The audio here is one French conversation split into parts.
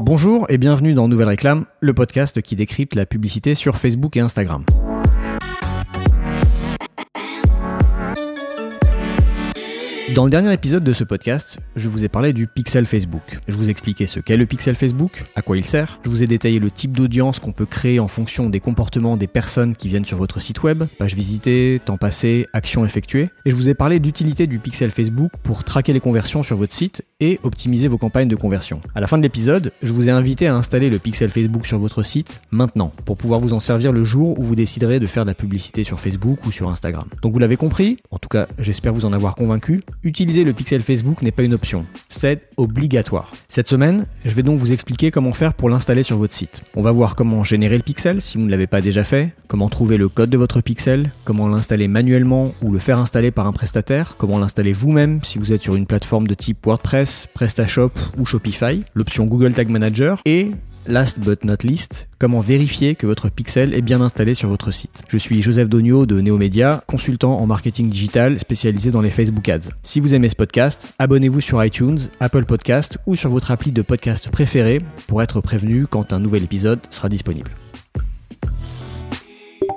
Bonjour et bienvenue dans Nouvelle Réclame, le podcast qui décrypte la publicité sur Facebook et Instagram. Dans le dernier épisode de ce podcast, je vous ai parlé du pixel Facebook. Je vous ai expliqué ce qu'est le pixel Facebook, à quoi il sert. Je vous ai détaillé le type d'audience qu'on peut créer en fonction des comportements des personnes qui viennent sur votre site web, page visitée, temps passé, actions effectuées. Et je vous ai parlé d'utilité du pixel Facebook pour traquer les conversions sur votre site et optimiser vos campagnes de conversion. À la fin de l'épisode, je vous ai invité à installer le pixel Facebook sur votre site maintenant pour pouvoir vous en servir le jour où vous déciderez de faire de la publicité sur Facebook ou sur Instagram. Donc vous l'avez compris, en tout cas j'espère vous en avoir convaincu, utiliser le pixel Facebook n'est pas une option, c'est obligatoire. Cette semaine, je vais donc vous expliquer comment faire pour l'installer sur votre site. On va voir comment générer le pixel si vous ne l'avez pas déjà fait, comment trouver le code de votre pixel, comment l'installer manuellement ou le faire installer par un prestataire, comment l'installer vous-même si vous êtes sur une plateforme de type WordPress, PrestaShop ou Shopify, l'option Google Tag Manager et Last but not least, comment vérifier que votre pixel est bien installé sur votre site. Je suis Joseph Dogno de Neomedia, consultant en marketing digital spécialisé dans les Facebook Ads. Si vous aimez ce podcast, abonnez-vous sur iTunes, Apple Podcast ou sur votre appli de podcast préféré pour être prévenu quand un nouvel épisode sera disponible.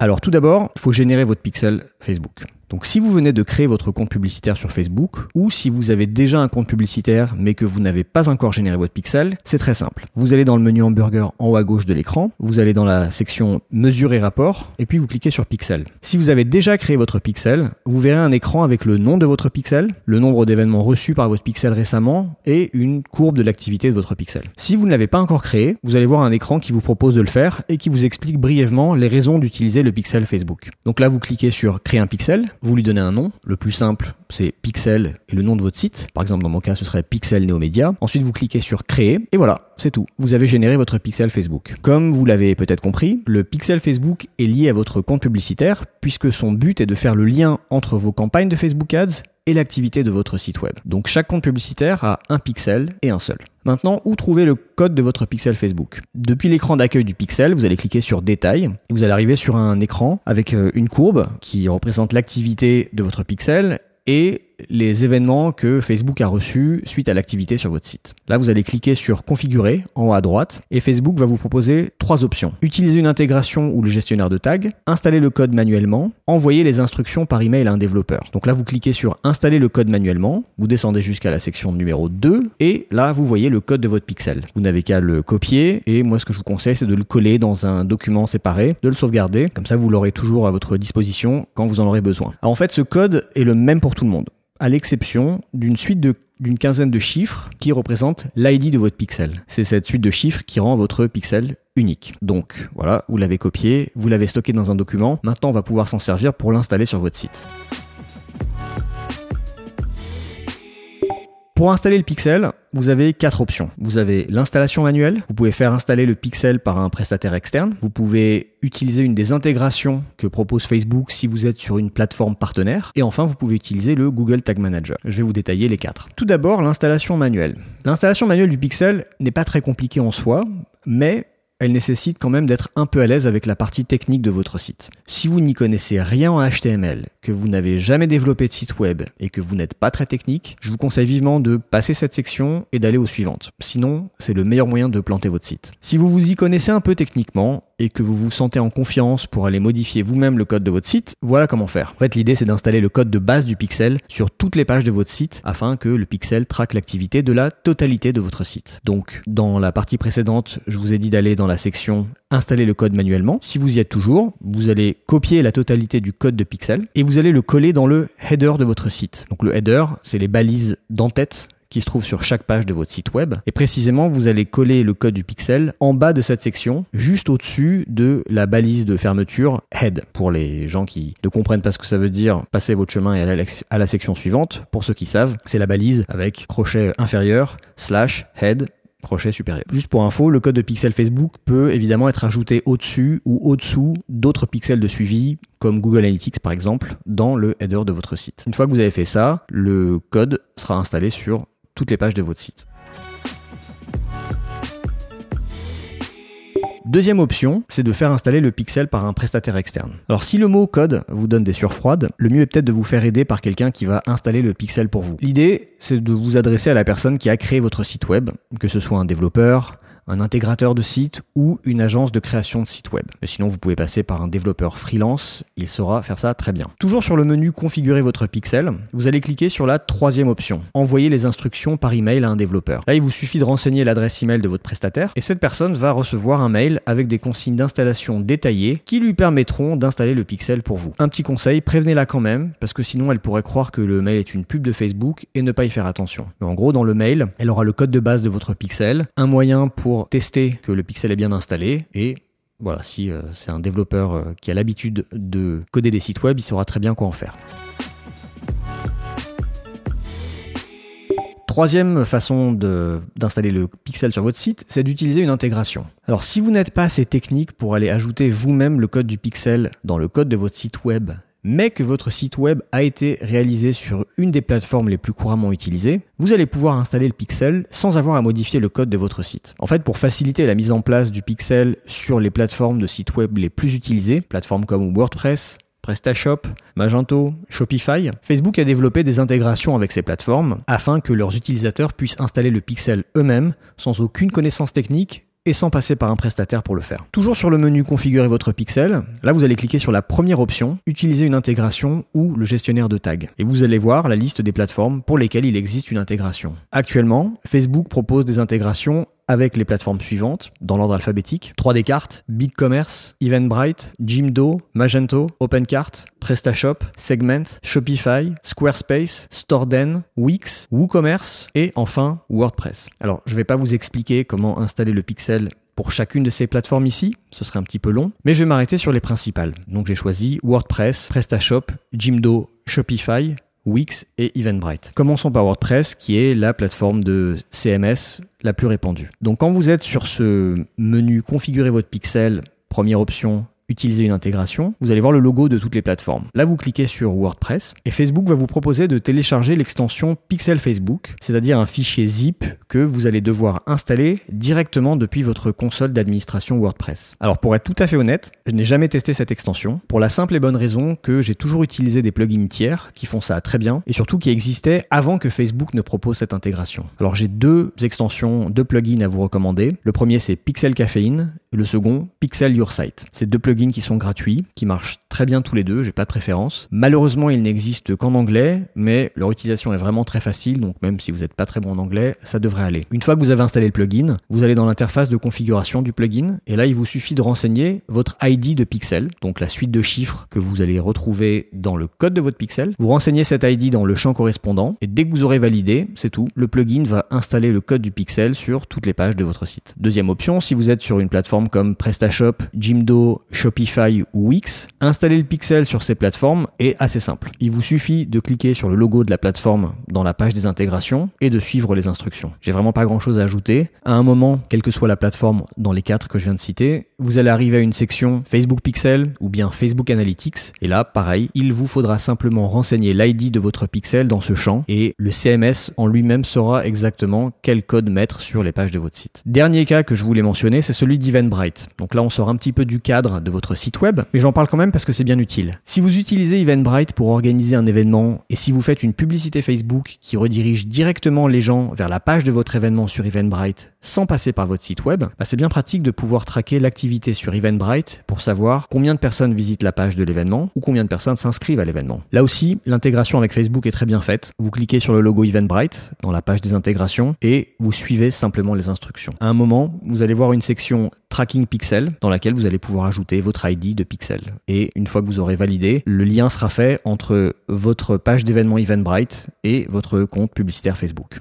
Alors tout d'abord, il faut générer votre pixel Facebook. Donc si vous venez de créer votre compte publicitaire sur Facebook, ou si vous avez déjà un compte publicitaire mais que vous n'avez pas encore généré votre pixel, c'est très simple. Vous allez dans le menu hamburger en haut à gauche de l'écran, vous allez dans la section mesure et rapport, et puis vous cliquez sur pixel. Si vous avez déjà créé votre pixel, vous verrez un écran avec le nom de votre pixel, le nombre d'événements reçus par votre pixel récemment, et une courbe de l'activité de votre pixel. Si vous ne l'avez pas encore créé, vous allez voir un écran qui vous propose de le faire et qui vous explique brièvement les raisons d'utiliser le pixel Facebook. Donc là, vous cliquez sur créer un pixel, vous lui donnez un nom. Le plus simple, c'est Pixel et le nom de votre site. Par exemple, dans mon cas, ce serait Pixel Neomedia. Ensuite, vous cliquez sur Créer et voilà, c'est tout. Vous avez généré votre pixel Facebook. Comme vous l'avez peut-être compris, le pixel Facebook est lié à votre compte publicitaire puisque son but est de faire le lien entre vos campagnes de Facebook Ads et l'activité de votre site web. Donc chaque compte publicitaire a un pixel et un seul. Maintenant, où trouver le code de votre pixel Facebook? Depuis l'écran d'accueil du pixel, vous allez cliquer sur Détails et vous allez arriver sur un écran avec une courbe qui représente l'activité de votre pixel et les événements que Facebook a reçus suite à l'activité sur votre site. Là, vous allez cliquer sur Configurer en haut à droite et Facebook va vous proposer trois options. Utiliser une intégration ou le gestionnaire de tags, installer le code manuellement, envoyer les instructions par email à un développeur. Donc là, vous cliquez sur Installer le code manuellement, vous descendez jusqu'à la section numéro 2 et là, vous voyez le code de votre pixel. Vous n'avez qu'à le copier et moi, ce que je vous conseille, c'est de le coller dans un document séparé, de le sauvegarder. Comme ça, vous l'aurez toujours à votre disposition quand vous en aurez besoin. Alors, en fait, ce code est le même pour tout le monde à l'exception d'une suite d'une quinzaine de chiffres qui représentent l'ID de votre pixel. C'est cette suite de chiffres qui rend votre pixel unique. Donc voilà, vous l'avez copié, vous l'avez stocké dans un document, maintenant on va pouvoir s'en servir pour l'installer sur votre site. Pour installer le pixel, vous avez quatre options. Vous avez l'installation manuelle, vous pouvez faire installer le pixel par un prestataire externe, vous pouvez utiliser une des intégrations que propose Facebook si vous êtes sur une plateforme partenaire, et enfin vous pouvez utiliser le Google Tag Manager. Je vais vous détailler les quatre. Tout d'abord, l'installation manuelle. L'installation manuelle du pixel n'est pas très compliquée en soi, mais elle nécessite quand même d'être un peu à l'aise avec la partie technique de votre site. Si vous n'y connaissez rien en HTML, que vous n'avez jamais développé de site web et que vous n'êtes pas très technique, je vous conseille vivement de passer cette section et d'aller aux suivantes. Sinon, c'est le meilleur moyen de planter votre site. Si vous vous y connaissez un peu techniquement et que vous vous sentez en confiance pour aller modifier vous-même le code de votre site, voilà comment faire. En fait, l'idée c'est d'installer le code de base du pixel sur toutes les pages de votre site afin que le pixel traque l'activité de la totalité de votre site. Donc, dans la partie précédente, je vous ai dit d'aller dans la section installer le code manuellement. Si vous y êtes toujours, vous allez copier la totalité du code de pixel et vous allez le coller dans le header de votre site. Donc le header, c'est les balises d'en-tête qui se trouvent sur chaque page de votre site web. Et précisément, vous allez coller le code du pixel en bas de cette section, juste au-dessus de la balise de fermeture head. Pour les gens qui ne comprennent pas ce que ça veut dire, passez votre chemin et allez à la section suivante. Pour ceux qui savent, c'est la balise avec crochet inférieur, slash, head, crochet supérieur. Juste pour info, le code de pixel Facebook peut évidemment être ajouté au-dessus ou au-dessous d'autres pixels de suivi, comme Google Analytics par exemple, dans le header de votre site. Une fois que vous avez fait ça, le code sera installé sur toutes les pages de votre site. Deuxième option, c'est de faire installer le pixel par un prestataire externe. Alors si le mot code vous donne des surfroides, le mieux est peut-être de vous faire aider par quelqu'un qui va installer le pixel pour vous. L'idée, c'est de vous adresser à la personne qui a créé votre site web, que ce soit un développeur, un intégrateur de site ou une agence de création de site web. Mais sinon, vous pouvez passer par un développeur freelance, il saura faire ça très bien. Toujours sur le menu Configurer votre pixel, vous allez cliquer sur la troisième option, Envoyer les instructions par email à un développeur. Là, il vous suffit de renseigner l'adresse email de votre prestataire et cette personne va recevoir un mail avec des consignes d'installation détaillées qui lui permettront d'installer le pixel pour vous. Un petit conseil, prévenez-la quand même parce que sinon elle pourrait croire que le mail est une pub de Facebook et ne pas y faire attention. Mais en gros, dans le mail, elle aura le code de base de votre pixel, un moyen tester que le pixel est bien installé et voilà, si euh, c'est un développeur euh, qui a l'habitude de coder des sites web, il saura très bien quoi en faire. Troisième façon d'installer le pixel sur votre site, c'est d'utiliser une intégration. Alors si vous n'êtes pas assez technique pour aller ajouter vous-même le code du pixel dans le code de votre site web mais que votre site web a été réalisé sur une des plateformes les plus couramment utilisées, vous allez pouvoir installer le pixel sans avoir à modifier le code de votre site. En fait, pour faciliter la mise en place du pixel sur les plateformes de sites web les plus utilisées, plateformes comme WordPress, PrestaShop, Magento, Shopify, Facebook a développé des intégrations avec ces plateformes afin que leurs utilisateurs puissent installer le pixel eux-mêmes sans aucune connaissance technique et sans passer par un prestataire pour le faire. Toujours sur le menu Configurer votre pixel, là vous allez cliquer sur la première option, Utiliser une intégration ou le gestionnaire de tags. Et vous allez voir la liste des plateformes pour lesquelles il existe une intégration. Actuellement, Facebook propose des intégrations avec les plateformes suivantes, dans l'ordre alphabétique 3D Cartes, BigCommerce, Eventbrite, Jimdo, Magento, OpenCart, PrestaShop, Segment, Shopify, Squarespace, Storden, Wix, WooCommerce et enfin WordPress. Alors, je ne vais pas vous expliquer comment installer le pixel pour chacune de ces plateformes ici, ce serait un petit peu long, mais je vais m'arrêter sur les principales. Donc j'ai choisi WordPress, PrestaShop, Jimdo, Shopify, Wix et Eventbrite. Commençons par WordPress qui est la plateforme de CMS la plus répandue. Donc quand vous êtes sur ce menu configurer votre pixel, première option, utiliser une intégration, vous allez voir le logo de toutes les plateformes. Là, vous cliquez sur WordPress et Facebook va vous proposer de télécharger l'extension Pixel Facebook, c'est-à-dire un fichier zip que vous allez devoir installer directement depuis votre console d'administration WordPress. Alors pour être tout à fait honnête, je n'ai jamais testé cette extension pour la simple et bonne raison que j'ai toujours utilisé des plugins tiers qui font ça très bien et surtout qui existaient avant que Facebook ne propose cette intégration. Alors j'ai deux extensions, deux plugins à vous recommander. Le premier c'est Pixel Caffeine et le second Pixel Your Site. C'est deux plugins qui sont gratuits, qui marchent très bien tous les deux, j'ai pas de préférence. Malheureusement, ils n'existent qu'en anglais, mais leur utilisation est vraiment très facile, donc même si vous n'êtes pas très bon en anglais, ça devrait aller. Une fois que vous avez installé le plugin, vous allez dans l'interface de configuration du plugin, et là, il vous suffit de renseigner votre ID de pixel, donc la suite de chiffres que vous allez retrouver dans le code de votre pixel. Vous renseignez cet ID dans le champ correspondant, et dès que vous aurez validé, c'est tout, le plugin va installer le code du pixel sur toutes les pages de votre site. Deuxième option, si vous êtes sur une plateforme comme PrestaShop, Jimdo, Shopify ou Wix, installer le pixel sur ces plateformes est assez simple. Il vous suffit de cliquer sur le logo de la plateforme dans la page des intégrations et de suivre les instructions. J'ai vraiment pas grand chose à ajouter. À un moment, quelle que soit la plateforme dans les quatre que je viens de citer, vous allez arriver à une section Facebook Pixel ou bien Facebook Analytics. Et là, pareil, il vous faudra simplement renseigner l'ID de votre pixel dans ce champ et le CMS en lui-même saura exactement quel code mettre sur les pages de votre site. Dernier cas que je voulais mentionner, c'est celui d'Eventbrite. Donc là, on sort un petit peu du cadre de votre votre site web, mais j'en parle quand même parce que c'est bien utile. Si vous utilisez Eventbrite pour organiser un événement et si vous faites une publicité Facebook qui redirige directement les gens vers la page de votre événement sur Eventbrite sans passer par votre site web, bah c'est bien pratique de pouvoir traquer l'activité sur Eventbrite pour savoir combien de personnes visitent la page de l'événement ou combien de personnes s'inscrivent à l'événement. Là aussi, l'intégration avec Facebook est très bien faite. Vous cliquez sur le logo Eventbrite dans la page des intégrations et vous suivez simplement les instructions. À un moment, vous allez voir une section Tracking Pixel dans laquelle vous allez pouvoir ajouter votre ID de pixel. Et une fois que vous aurez validé, le lien sera fait entre votre page d'événement Eventbrite et votre compte publicitaire Facebook.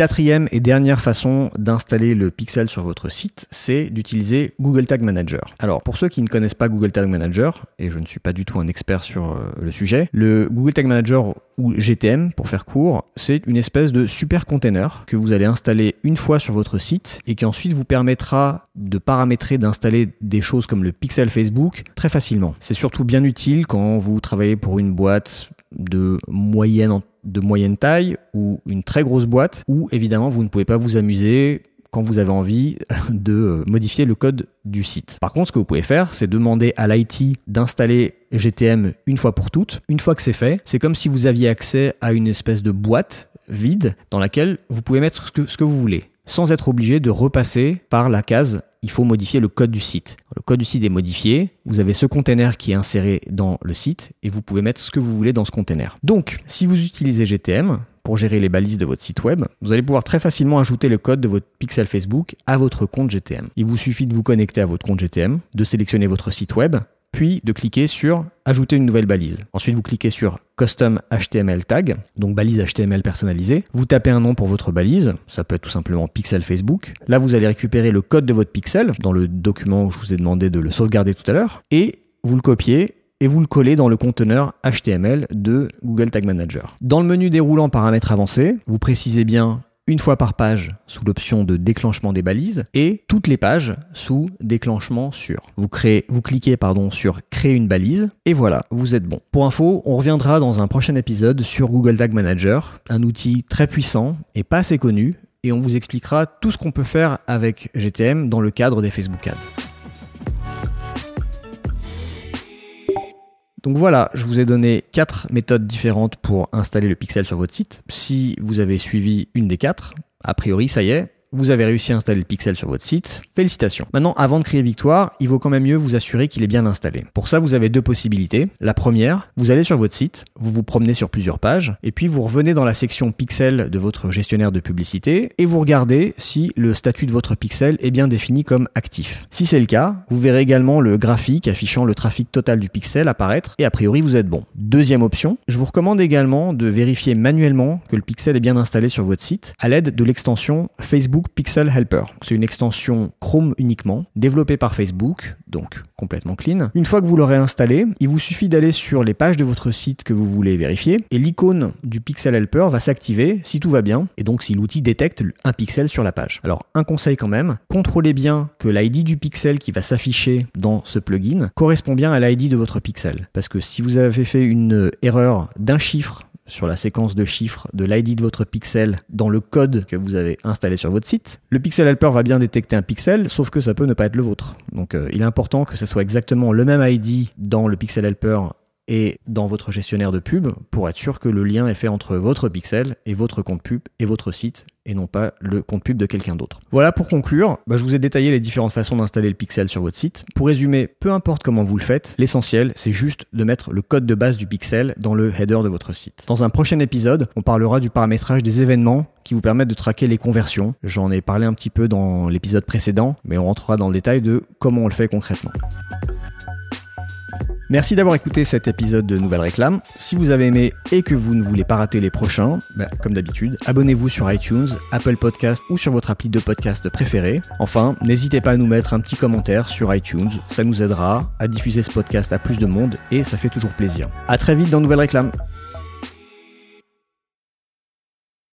Quatrième et dernière façon d'installer le pixel sur votre site, c'est d'utiliser Google Tag Manager. Alors pour ceux qui ne connaissent pas Google Tag Manager, et je ne suis pas du tout un expert sur euh, le sujet, le Google Tag Manager ou GTM pour faire court, c'est une espèce de super container que vous allez installer une fois sur votre site et qui ensuite vous permettra de paramétrer, d'installer des choses comme le pixel Facebook très facilement. C'est surtout bien utile quand vous travaillez pour une boîte de moyenne de moyenne taille ou une très grosse boîte où évidemment vous ne pouvez pas vous amuser quand vous avez envie de euh, modifier le code du site. Par contre, ce que vous pouvez faire, c'est demander à l'IT d'installer GTM une fois pour toutes. Une fois que c'est fait, c'est comme si vous aviez accès à une espèce de boîte vide dans laquelle vous pouvez mettre ce que, ce que vous voulez sans être obligé de repasser par la case il faut modifier le code du site. Le code du site est modifié, vous avez ce container qui est inséré dans le site et vous pouvez mettre ce que vous voulez dans ce container. Donc, si vous utilisez GTM pour gérer les balises de votre site web, vous allez pouvoir très facilement ajouter le code de votre pixel Facebook à votre compte GTM. Il vous suffit de vous connecter à votre compte GTM, de sélectionner votre site web, puis de cliquer sur Ajouter une nouvelle balise. Ensuite, vous cliquez sur Custom HTML Tag, donc balise HTML personnalisée. Vous tapez un nom pour votre balise, ça peut être tout simplement Pixel Facebook. Là, vous allez récupérer le code de votre pixel dans le document où je vous ai demandé de le sauvegarder tout à l'heure, et vous le copiez et vous le collez dans le conteneur HTML de Google Tag Manager. Dans le menu déroulant paramètres avancés, vous précisez bien une fois par page sous l'option de déclenchement des balises et toutes les pages sous déclenchement sur. Vous créez, vous cliquez pardon sur créer une balise et voilà, vous êtes bon. Pour info, on reviendra dans un prochain épisode sur Google Tag Manager, un outil très puissant et pas assez connu et on vous expliquera tout ce qu'on peut faire avec GTM dans le cadre des Facebook Ads. Donc voilà, je vous ai donné quatre méthodes différentes pour installer le pixel sur votre site. Si vous avez suivi une des quatre, a priori ça y est, vous avez réussi à installer le pixel sur votre site. Félicitations. Maintenant, avant de crier victoire, il vaut quand même mieux vous assurer qu'il est bien installé. Pour ça, vous avez deux possibilités. La première, vous allez sur votre site, vous vous promenez sur plusieurs pages, et puis vous revenez dans la section pixel de votre gestionnaire de publicité, et vous regardez si le statut de votre pixel est bien défini comme actif. Si c'est le cas, vous verrez également le graphique affichant le trafic total du pixel apparaître, et a priori vous êtes bon. Deuxième option, je vous recommande également de vérifier manuellement que le pixel est bien installé sur votre site à l'aide de l'extension Pixel Helper. C'est une extension Chrome uniquement, développée par Facebook, donc complètement clean. Une fois que vous l'aurez installé, il vous suffit d'aller sur les pages de votre site que vous voulez vérifier, et l'icône du Pixel Helper va s'activer si tout va bien, et donc si l'outil détecte un pixel sur la page. Alors, un conseil quand même, contrôlez bien que l'ID du pixel qui va s'afficher dans ce plugin correspond bien à l'ID de votre pixel. Parce que si vous avez fait une erreur d'un chiffre sur la séquence de chiffres de l'ID de votre pixel dans le code que vous avez installé sur votre site. Le Pixel Helper va bien détecter un pixel, sauf que ça peut ne pas être le vôtre. Donc euh, il est important que ce soit exactement le même ID dans le Pixel Helper et dans votre gestionnaire de pub pour être sûr que le lien est fait entre votre pixel et votre compte pub et votre site et non pas le compte pub de quelqu'un d'autre. Voilà pour conclure, bah, je vous ai détaillé les différentes façons d'installer le pixel sur votre site. Pour résumer, peu importe comment vous le faites, l'essentiel c'est juste de mettre le code de base du pixel dans le header de votre site. Dans un prochain épisode, on parlera du paramétrage des événements qui vous permettent de traquer les conversions. J'en ai parlé un petit peu dans l'épisode précédent, mais on rentrera dans le détail de comment on le fait concrètement. Merci d'avoir écouté cet épisode de Nouvelle Réclame. Si vous avez aimé et que vous ne voulez pas rater les prochains, bah, comme d'habitude, abonnez-vous sur iTunes, Apple Podcast ou sur votre appli de podcast préféré. Enfin, n'hésitez pas à nous mettre un petit commentaire sur iTunes, ça nous aidera à diffuser ce podcast à plus de monde et ça fait toujours plaisir. À très vite dans Nouvelle Réclame.